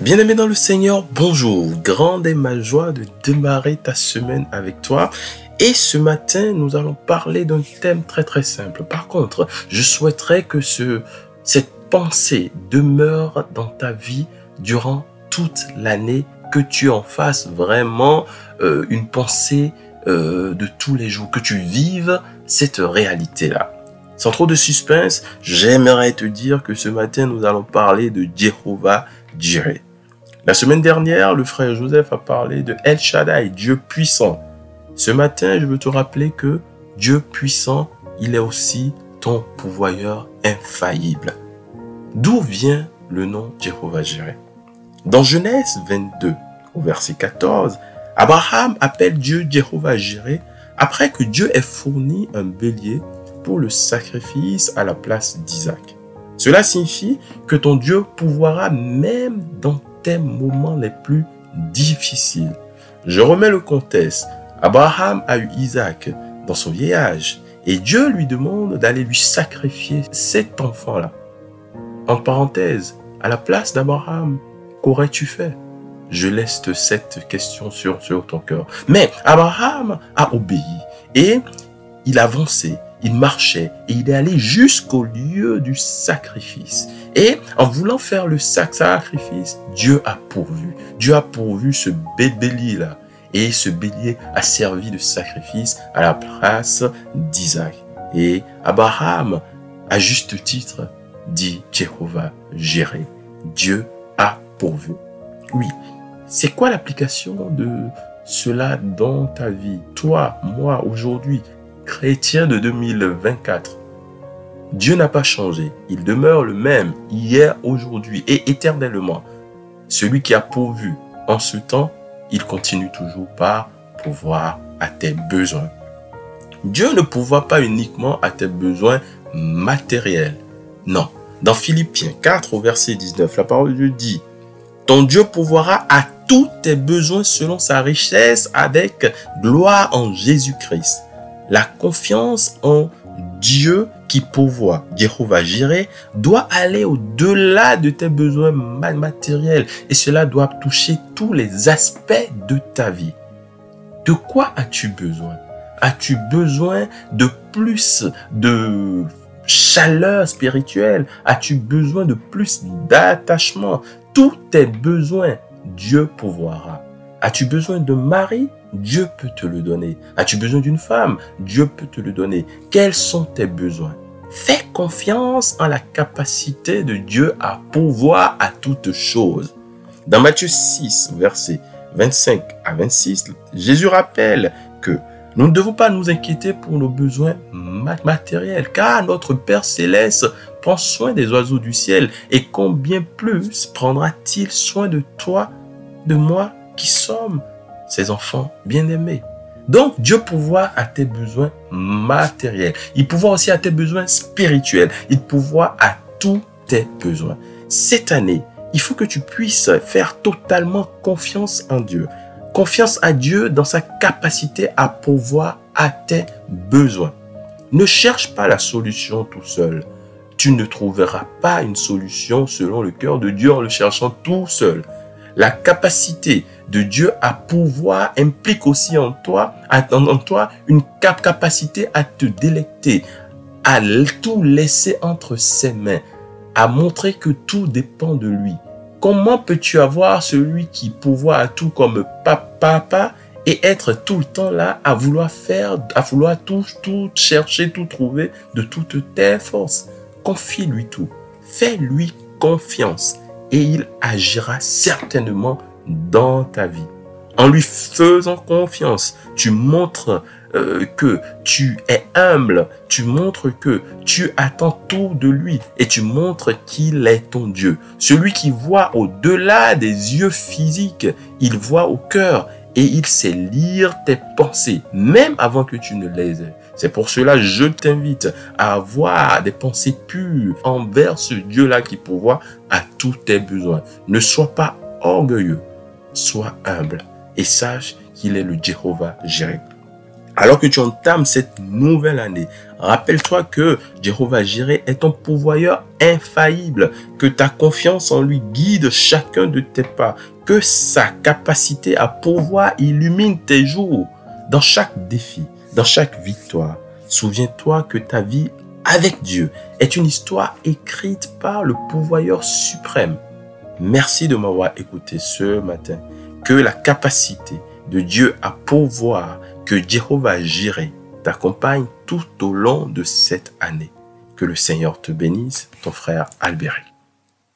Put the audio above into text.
Bien-aimé dans le Seigneur, bonjour. Grande est ma joie de démarrer ta semaine avec toi. Et ce matin, nous allons parler d'un thème très très simple. Par contre, je souhaiterais que ce, cette pensée demeure dans ta vie durant toute l'année, que tu en fasses vraiment euh, une pensée euh, de tous les jours, que tu vives cette réalité-là. Sans trop de suspense, j'aimerais te dire que ce matin, nous allons parler de Jéhovah Jireh. La semaine dernière, le frère Joseph a parlé de El Shaddai, Dieu puissant. Ce matin, je veux te rappeler que Dieu puissant, il est aussi ton pouvoyeur infaillible. D'où vient le nom Jéhovah Jireh? Dans Genèse 22, au verset 14, Abraham appelle Dieu Jéhovah Jireh après que Dieu ait fourni un bélier pour le sacrifice à la place d'Isaac. Cela signifie que ton Dieu pouvoira même dans tes moments les plus difficiles. Je remets le contexte. Abraham a eu Isaac dans son vieillage et Dieu lui demande d'aller lui sacrifier cet enfant-là. En parenthèse, à la place d'Abraham, qu'aurais-tu fait? Je laisse cette question sur, sur ton cœur. Mais Abraham a obéi et il avançait il marchait et il est allé jusqu'au lieu du sacrifice. Et en voulant faire le sacrifice, Dieu a pourvu. Dieu a pourvu ce bélier là. Et ce bélier a servi de sacrifice à la place d'Isaac. Et Abraham, à juste titre, dit Jéhovah Jireh. Dieu a pourvu. Oui. C'est quoi l'application de cela dans ta vie? Toi, moi, aujourd'hui, chrétien de 2024. Dieu n'a pas changé. Il demeure le même hier, aujourd'hui et éternellement. Celui qui a pourvu en ce temps, il continue toujours par pouvoir à tes besoins. Dieu ne pourvoit pas uniquement à tes besoins matériels. Non. Dans Philippiens 4 au verset 19, la parole de Dieu dit, Ton Dieu pourvoira à tous tes besoins selon sa richesse avec gloire en Jésus-Christ. La confiance en Dieu qui pourvoit, Jéhovah Jireh, doit aller au-delà de tes besoins matériels et cela doit toucher tous les aspects de ta vie. De quoi as-tu besoin? As-tu besoin de plus de chaleur spirituelle? As-tu besoin de plus d'attachement? Tous tes besoins, Dieu pourvoira. As-tu besoin de mari? Dieu peut te le donner. As-tu besoin d'une femme? Dieu peut te le donner. Quels sont tes besoins? Fais confiance en la capacité de Dieu à pouvoir à toutes choses. Dans Matthieu 6, versets 25 à 26, Jésus rappelle que nous ne devons pas nous inquiéter pour nos besoins matériels, car notre Père céleste prend soin des oiseaux du ciel, et combien plus prendra-t-il soin de toi, de moi, qui sommes ses enfants bien-aimés. Donc, Dieu pourvoit à tes besoins matériels. Il pourvoit aussi à tes besoins spirituels. Il pourvoit à tous tes besoins. Cette année, il faut que tu puisses faire totalement confiance en Dieu. Confiance à Dieu dans sa capacité à pourvoir à tes besoins. Ne cherche pas la solution tout seul. Tu ne trouveras pas une solution selon le cœur de Dieu en le cherchant tout seul. La capacité de Dieu à pouvoir implique aussi en toi, en toi une capacité à te délecter, à tout laisser entre ses mains, à montrer que tout dépend de lui. Comment peux-tu avoir celui qui pouvoir à tout comme papa et être tout le temps là à vouloir faire, à vouloir tout, tout chercher, tout trouver de toutes tes forces? Confie-lui tout. Fais-lui confiance et il agira certainement dans ta vie. En lui faisant confiance, tu montres euh, que tu es humble, tu montres que tu attends tout de lui et tu montres qu'il est ton Dieu. Celui qui voit au-delà des yeux physiques, il voit au cœur et il sait lire tes pensées, même avant que tu ne les aies. C'est pour cela je t'invite à avoir des pensées pures envers ce Dieu-là qui pourvoit à tous tes besoins. Ne sois pas orgueilleux, sois humble et sache qu'il est le Jéhovah Jireh. Alors que tu entames cette nouvelle année, rappelle-toi que Jéhovah Jireh est ton pourvoyeur infaillible, que ta confiance en lui guide chacun de tes pas, que sa capacité à pourvoir illumine tes jours. Dans chaque défi, dans chaque victoire, souviens-toi que ta vie avec Dieu est une histoire écrite par le pourvoyeur suprême. Merci de m'avoir écouté ce matin. Que la capacité de Dieu à pourvoir, que Jéhovah Jireh t'accompagne tout au long de cette année. Que le Seigneur te bénisse, ton frère Albéric.